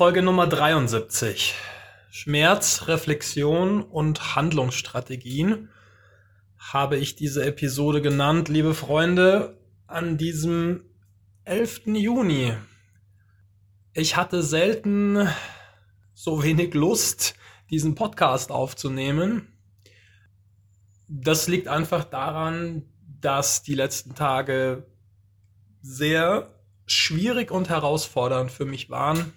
Folge Nummer 73. Schmerz, Reflexion und Handlungsstrategien habe ich diese Episode genannt, liebe Freunde, an diesem 11. Juni. Ich hatte selten so wenig Lust, diesen Podcast aufzunehmen. Das liegt einfach daran, dass die letzten Tage sehr schwierig und herausfordernd für mich waren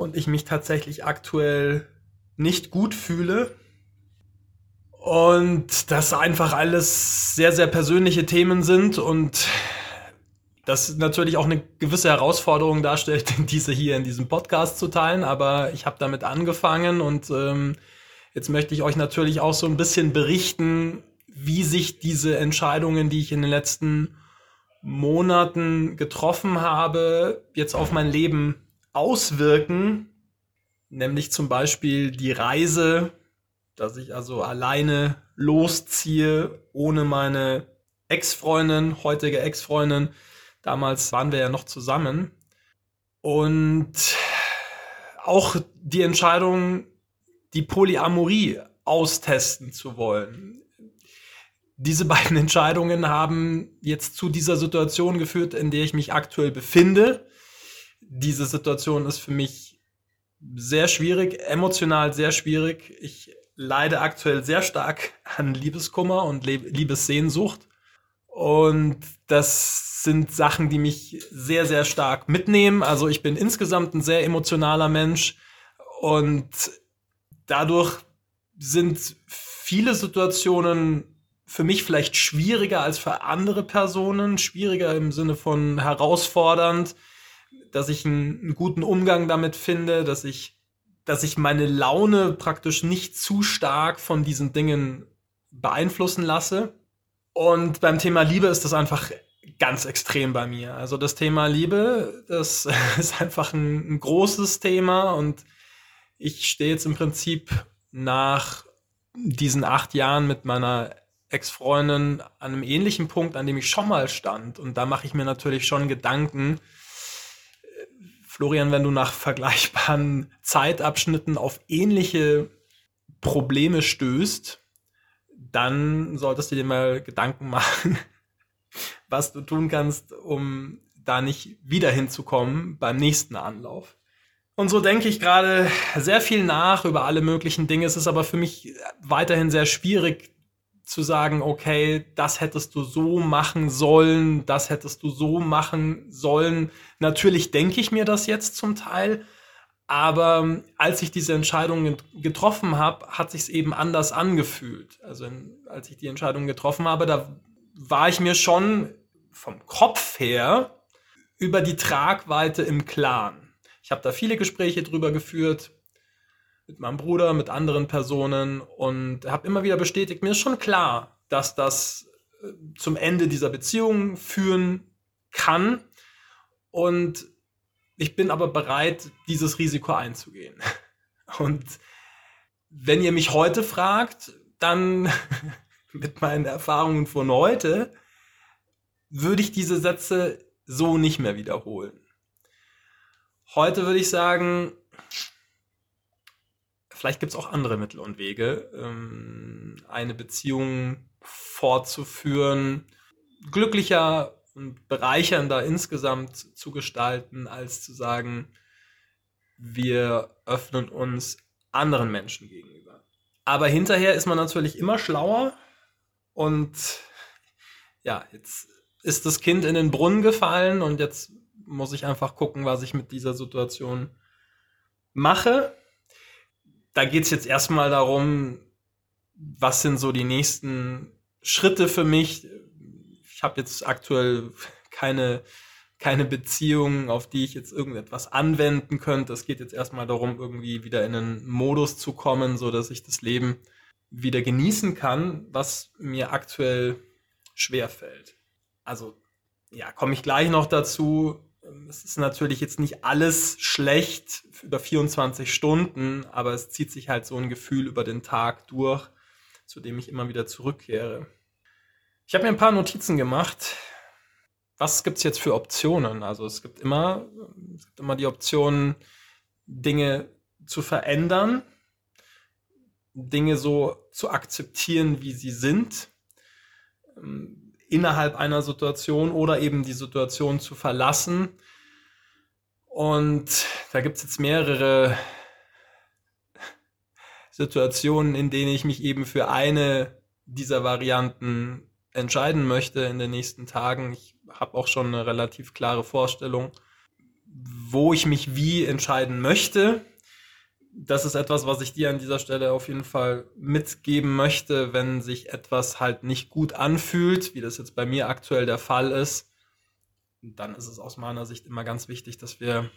und ich mich tatsächlich aktuell nicht gut fühle. Und das einfach alles sehr, sehr persönliche Themen sind und das natürlich auch eine gewisse Herausforderung darstellt, diese hier in diesem Podcast zu teilen. Aber ich habe damit angefangen und ähm, jetzt möchte ich euch natürlich auch so ein bisschen berichten, wie sich diese Entscheidungen, die ich in den letzten Monaten getroffen habe, jetzt auf mein Leben auswirken, nämlich zum Beispiel die Reise, dass ich also alleine losziehe, ohne meine Ex-Freundin, heutige Ex-Freundin. Damals waren wir ja noch zusammen. Und auch die Entscheidung, die Polyamorie austesten zu wollen. Diese beiden Entscheidungen haben jetzt zu dieser Situation geführt, in der ich mich aktuell befinde diese Situation ist für mich sehr schwierig, emotional sehr schwierig. Ich leide aktuell sehr stark an Liebeskummer und Liebessehnsucht. Und das sind Sachen, die mich sehr, sehr stark mitnehmen. Also ich bin insgesamt ein sehr emotionaler Mensch und dadurch sind viele Situationen für mich vielleicht schwieriger als für andere Personen, schwieriger im Sinne von herausfordernd, dass ich einen, einen guten Umgang damit finde, dass ich, dass ich meine Laune praktisch nicht zu stark von diesen Dingen beeinflussen lasse. Und beim Thema Liebe ist das einfach ganz extrem bei mir. Also das Thema Liebe, das ist einfach ein, ein großes Thema und ich stehe jetzt im Prinzip nach diesen acht Jahren mit meiner Ex-Freundin an einem ähnlichen Punkt, an dem ich schon mal stand. Und da mache ich mir natürlich schon Gedanken, Florian, wenn du nach vergleichbaren Zeitabschnitten auf ähnliche Probleme stößt, dann solltest du dir mal Gedanken machen, was du tun kannst, um da nicht wieder hinzukommen beim nächsten Anlauf. Und so denke ich gerade sehr viel nach über alle möglichen Dinge. Es ist aber für mich weiterhin sehr schwierig, zu sagen, okay, das hättest du so machen sollen, das hättest du so machen sollen. Natürlich denke ich mir das jetzt zum Teil, aber ähm, als ich diese Entscheidung getroffen habe, hat sich es eben anders angefühlt. Also als ich die Entscheidung getroffen habe, da war ich mir schon vom Kopf her über die Tragweite im Klaren. Ich habe da viele Gespräche drüber geführt, mit meinem Bruder, mit anderen Personen und habe immer wieder bestätigt, mir ist schon klar, dass das äh, zum Ende dieser Beziehung führen kann und ich bin aber bereit, dieses Risiko einzugehen. Und wenn ihr mich heute fragt, dann mit meinen Erfahrungen von heute, würde ich diese Sätze so nicht mehr wiederholen. Heute würde ich sagen, vielleicht gibt es auch andere Mittel und Wege, ähm, eine Beziehung fortzuführen, glücklicher und bereichernder insgesamt zu gestalten, als zu sagen, wir öffnen uns anderen Menschen gegenüber. Aber hinterher ist man natürlich immer schlauer und ja, jetzt ist das Kind in den Brunnen gefallen und jetzt muss ich einfach gucken, was ich mit dieser Situation mache da geht es jetzt erstmal darum, was sind so die nächsten Schritte für mich. Ich habe jetzt aktuell keine, keine Beziehung, auf die ich jetzt irgendetwas anwenden könnte. Es geht jetzt erstmal darum, irgendwie wieder in einen Modus zu kommen, so dass ich das Leben wieder genießen kann, was mir aktuell schwer fällt. Also ja, komme ich gleich noch dazu. Ähm, es ist natürlich jetzt nicht alles schlecht über 24 Stunden, aber es zieht sich halt so ein Gefühl über den Tag durch, zu dem ich immer wieder zurückkehre. Ich habe mir ein paar Notizen gemacht was gibt es jetzt für Optionen? Also es gibt immer, es gibt immer die Option, Dinge zu verändern, Dinge so zu akzeptieren, wie sie sind, ähm, innerhalb einer Situation oder eben die Situation zu verlassen. Und da gibt es jetzt mehrere Situationen, in denen ich mich eben für eine dieser Varianten entscheiden möchte in den nächsten Tagen. Ich habe auch schon eine relativ klare Vorstellung, wo ich mich wie entscheiden möchte. Das ist etwas, was ich dir an dieser Stelle auf jeden Fall mitgeben möchte, wenn sich etwas halt nicht gut anfühlt, wie das jetzt bei mir aktuell der Fall ist. Dann ist es aus meiner Sicht immer ganz wichtig, dass wir,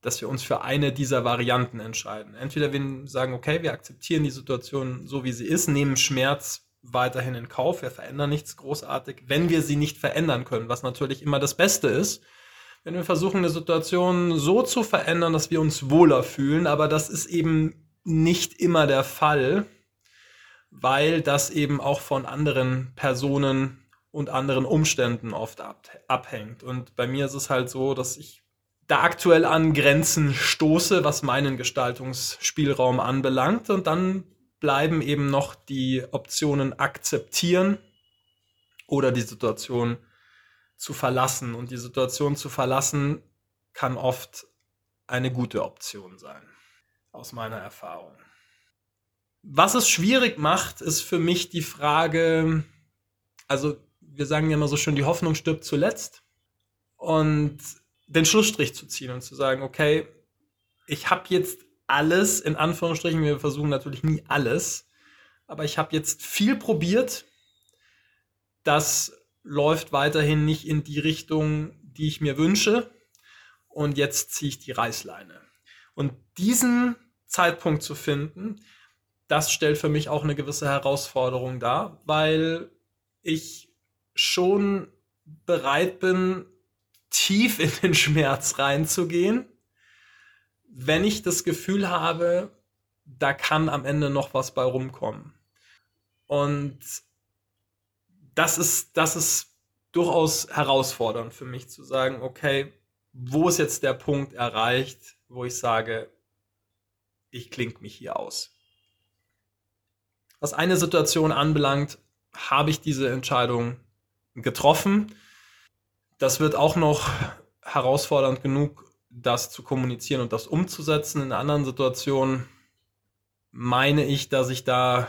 dass wir uns für eine dieser Varianten entscheiden. Entweder wir sagen, okay, wir akzeptieren die Situation so, wie sie ist, nehmen Schmerz weiterhin in Kauf. Wir verändern nichts großartig, wenn wir sie nicht verändern können, was natürlich immer das Beste ist. Wenn wir versuchen, eine Situation so zu verändern, dass wir uns wohler fühlen, aber das ist eben nicht immer der Fall, weil das eben auch von anderen Personen und anderen Umständen oft abhängt. Und bei mir ist es halt so, dass ich da aktuell an Grenzen stoße, was meinen Gestaltungsspielraum anbelangt. Und dann bleiben eben noch die Optionen akzeptieren oder die Situation zu verlassen. Und die Situation zu verlassen kann oft eine gute Option sein, aus meiner Erfahrung. Was es schwierig macht, ist für mich die Frage, also wir sagen ja immer so schön, die Hoffnung stirbt zuletzt. Und den Schlussstrich zu ziehen und zu sagen, okay, ich habe jetzt alles, in Anführungsstrichen, wir versuchen natürlich nie alles, aber ich habe jetzt viel probiert. Das läuft weiterhin nicht in die Richtung, die ich mir wünsche. Und jetzt ziehe ich die Reißleine. Und diesen Zeitpunkt zu finden, das stellt für mich auch eine gewisse Herausforderung dar, weil ich schon bereit bin, tief in den Schmerz reinzugehen wenn ich das Gefühl habe, da kann am Ende noch was bei rumkommen. Und das ist, das ist durchaus herausfordernd für mich zu sagen, okay, wo ist jetzt der Punkt erreicht, wo ich sage, ich klinge mich hier aus. Was eine Situation anbelangt, habe ich diese Entscheidung getroffen. Das wird auch noch herausfordernd genug, das zu kommunizieren und das umzusetzen. In anderen Situationen meine ich, dass ich da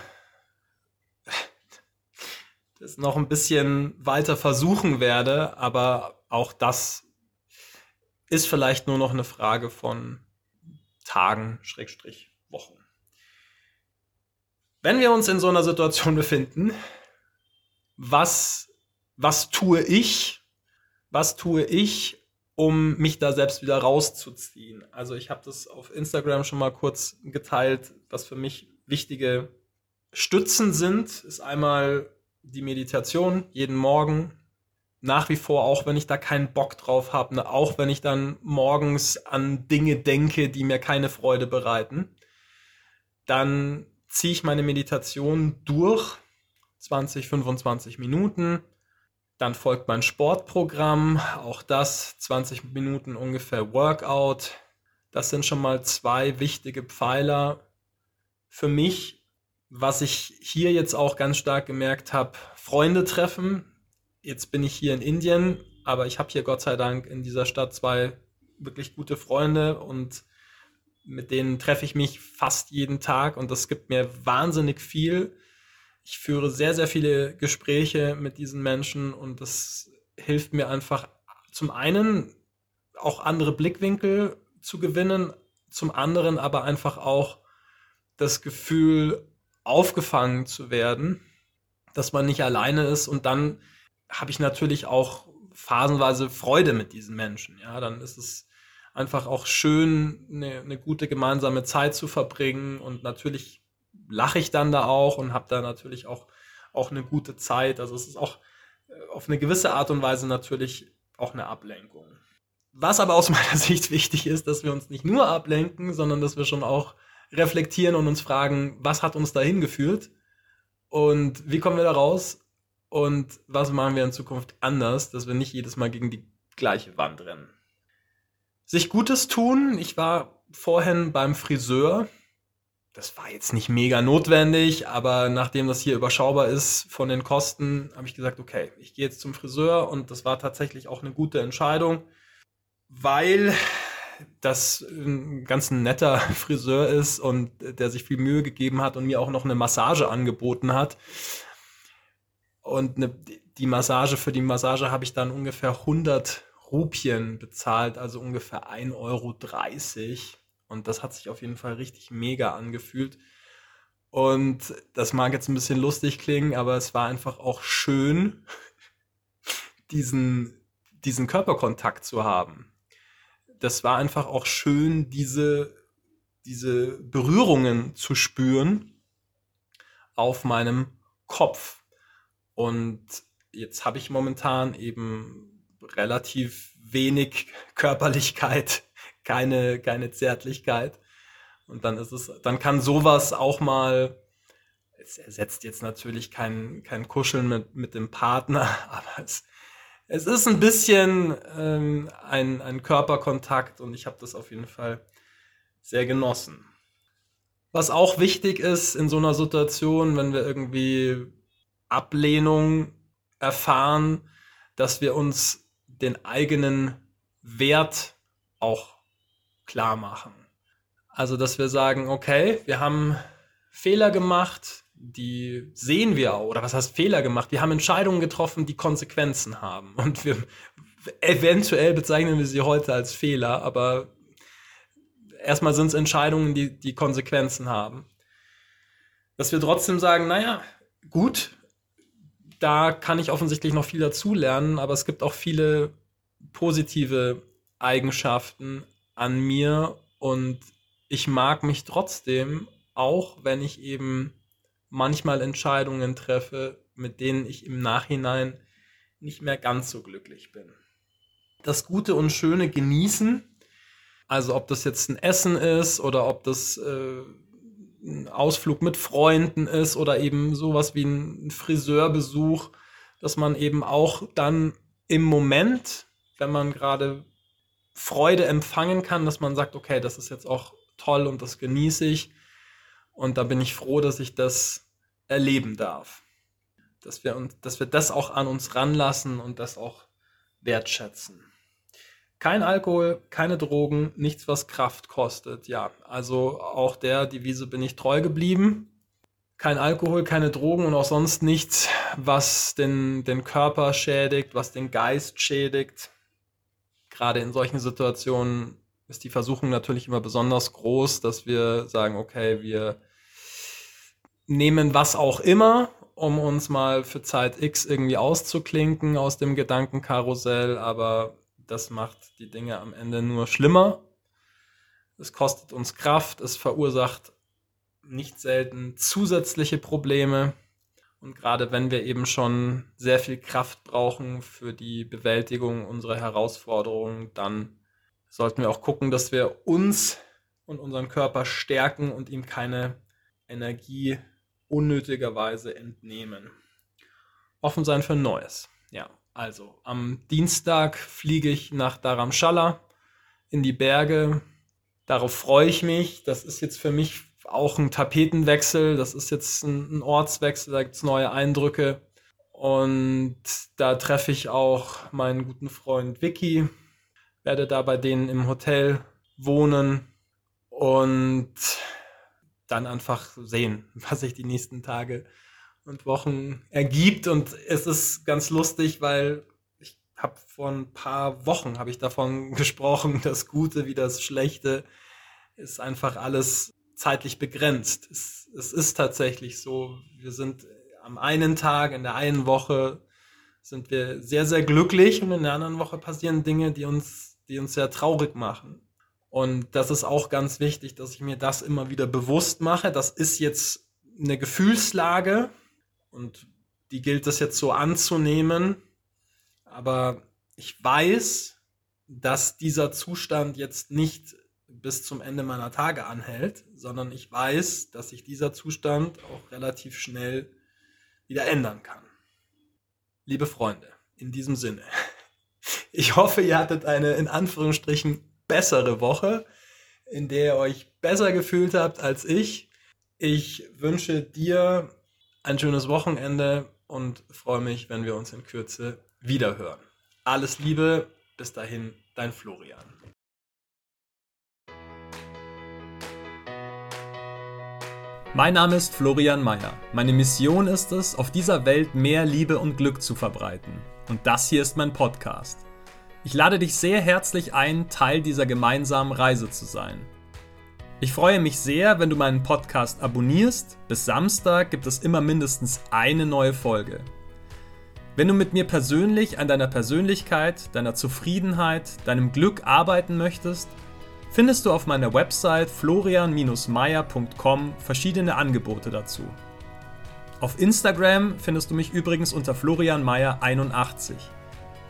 das noch ein bisschen weiter versuchen werde, aber auch das ist vielleicht nur noch eine Frage von Tagen, Schrägstrich, Wochen. Wenn wir uns in so einer Situation befinden, was, was tue ich? Was tue ich, um mich da selbst wieder rauszuziehen. Also ich habe das auf Instagram schon mal kurz geteilt, was für mich wichtige Stützen sind, ist einmal die Meditation jeden Morgen. Nach wie vor, auch wenn ich da keinen Bock drauf habe, ne, auch wenn ich dann morgens an Dinge denke, die mir keine Freude bereiten, dann ziehe ich meine Meditation durch, 20, 25 Minuten, dann folgt mein Sportprogramm, auch das 20 Minuten ungefähr Workout. Das sind schon mal zwei wichtige Pfeiler für mich. Was ich hier jetzt auch ganz stark gemerkt habe, Freunde treffen. Jetzt bin ich hier in Indien, aber ich habe hier Gott sei Dank in dieser Stadt zwei wirklich gute Freunde und mit denen treffe ich mich fast jeden Tag und das gibt mir wahnsinnig viel ich führe sehr, sehr viele Gespräche mit diesen Menschen und das hilft mir einfach zum einen auch andere Blickwinkel zu gewinnen, zum anderen aber einfach auch das Gefühl, aufgefangen zu werden, dass man nicht alleine ist und dann habe ich natürlich auch phasenweise Freude mit diesen Menschen. Ja, dann ist es einfach auch schön, eine, eine gute gemeinsame Zeit zu verbringen und natürlich lache ich dann da auch und habe da natürlich auch, auch eine gute Zeit. Also es ist auch äh, auf eine gewisse Art und Weise natürlich auch eine Ablenkung. Was aber aus meiner Sicht wichtig ist, dass wir uns nicht nur ablenken, sondern dass wir schon auch reflektieren und uns fragen, was hat uns dahin geführt und wie kommen wir da raus und was machen wir in Zukunft anders, dass wir nicht jedes Mal gegen die gleiche Wand rennen. Sich Gutes tun. Ich war vorhin beim Friseur. Das war jetzt nicht mega notwendig, aber nachdem das hier überschaubar ist von den Kosten, habe ich gesagt, okay, ich gehe jetzt zum Friseur und das war tatsächlich auch eine gute Entscheidung, weil das ein ganz netter Friseur ist und der sich viel Mühe gegeben hat und mir auch noch eine Massage angeboten hat. Und eine, die Massage, für die Massage habe ich dann ungefähr 100 Rupien bezahlt, also ungefähr 1,30 Euro. Und das hat sich auf jeden Fall richtig mega angefühlt. Und das mag jetzt ein bisschen lustig klingen, aber es war einfach auch schön, diesen, diesen Körperkontakt zu haben. Das war einfach auch schön, diese, diese Berührungen zu spüren auf meinem Kopf. Und jetzt habe ich momentan eben relativ wenig Körperlichkeit, keine, keine Zärtlichkeit. Und dann ist es, dann kann sowas auch mal, es ersetzt jetzt natürlich kein, kein Kuscheln mit, mit dem Partner, aber es, es ist ein bisschen ähm, ein, ein Körperkontakt und ich habe das auf jeden Fall sehr genossen. Was auch wichtig ist in so einer Situation, wenn wir irgendwie Ablehnung erfahren, dass wir uns den eigenen Wert auch klar machen. Also, dass wir sagen, okay, wir haben Fehler gemacht, die sehen wir oder was heißt Fehler gemacht? Wir haben Entscheidungen getroffen, die Konsequenzen haben. Und wir, eventuell bezeichnen wir sie heute als Fehler, aber erstmal sind es Entscheidungen, die, die Konsequenzen haben. Dass wir trotzdem sagen, naja, gut, da kann ich offensichtlich noch viel dazulernen, aber es gibt auch viele positive Eigenschaften an mir und ich mag mich trotzdem, auch wenn ich eben manchmal Entscheidungen treffe, mit denen ich im Nachhinein nicht mehr ganz so glücklich bin. Das Gute und Schöne genießen, also ob das jetzt ein Essen ist oder ob das äh, ein Ausflug mit Freunden ist oder eben sowas wie ein Friseurbesuch, dass man eben auch dann im Moment, wenn man gerade Freude empfangen kann, dass man sagt, okay, das ist jetzt auch toll und das genieße ich. Und da bin ich froh, dass ich das erleben darf. Dass wir, uns, dass wir das auch an uns ranlassen und das auch wertschätzen. Kein Alkohol, keine Drogen, nichts, was Kraft kostet. Ja, also auch der Devise bin ich treu geblieben. Kein Alkohol, keine Drogen und auch sonst nichts, was den, den Körper schädigt, was den Geist schädigt. Gerade in solchen Situationen ist die Versuchung natürlich immer besonders groß, dass wir sagen, okay, wir nehmen was auch immer, um uns mal für Zeit X irgendwie auszuklinken aus dem Gedankenkarussell, aber das macht die Dinge am Ende nur schlimmer. Es kostet uns Kraft, es verursacht nicht selten zusätzliche Probleme. Und gerade wenn wir eben schon sehr viel Kraft brauchen für die Bewältigung unserer Herausforderungen, dann sollten wir auch gucken, dass wir uns und unseren Körper stärken und ihm keine Energie unnötigerweise entnehmen. Offen sein für Neues. Ja, also am Dienstag fliege ich nach Dharamshala in die Berge. Darauf freue ich mich. Das ist jetzt für mich auch ein Tapetenwechsel. Das ist jetzt ein, Ortswechsel. Da gibt es neue Eindrücke. Und da treffe ich auch meinen guten Freund Vicky. Werde da bei denen im Hotel wohnen und dann einfach sehen, was sich die nächsten Tage und Wochen ergibt. Und es ist ganz lustig, weil ich habe vor ein paar Wochen habe ich davon gesprochen, das Gute wie das Schlechte ist einfach alles zeitlich begrenzt. Es, es ist tatsächlich so. Wir sind am einen Tag, in der einen Woche sind wir sehr, sehr glücklich und in der anderen Woche passieren Dinge, die uns, die uns sehr traurig machen. Und das ist auch ganz wichtig, dass ich mir das immer wieder bewusst mache. Das ist jetzt eine Gefühlslage, und die gilt es jetzt so anzunehmen. Aber ich weiß, dass dieser Zustand jetzt nicht bis zum Ende meiner Tage anhält, sondern ich weiß, dass sich dieser Zustand auch relativ schnell wieder ändern kann. liebe Freunde, in diesem Sinne. Ich hoffe, ihr hattet eine in Anführungsstrichen bessere Woche, in der ihr euch besser gefühlt habt als ich. Ich wünsche dir ein schönes Wochenende und freue mich, wenn wir uns in Kürze wiederhören. Alles Liebe, bis dahin, dein Florian. Mein Name ist Florian Mayer. Meine Mission ist es, auf dieser Welt mehr Liebe und Glück zu verbreiten. Und das hier ist mein Podcast. Ich lade dich sehr herzlich ein, Teil dieser gemeinsamen Reise zu sein. Ich freue mich sehr, wenn du meinen Podcast abonnierst. Bis Samstag gibt es immer mindestens eine neue Folge. Wenn du mit mir persönlich an deiner Persönlichkeit, deiner Zufriedenheit, deinem Glück arbeiten möchtest, findest du auf meiner Website florian-meier.com verschiedene Angebote dazu. Auf Instagram findest du mich übrigens unter florianmeier81,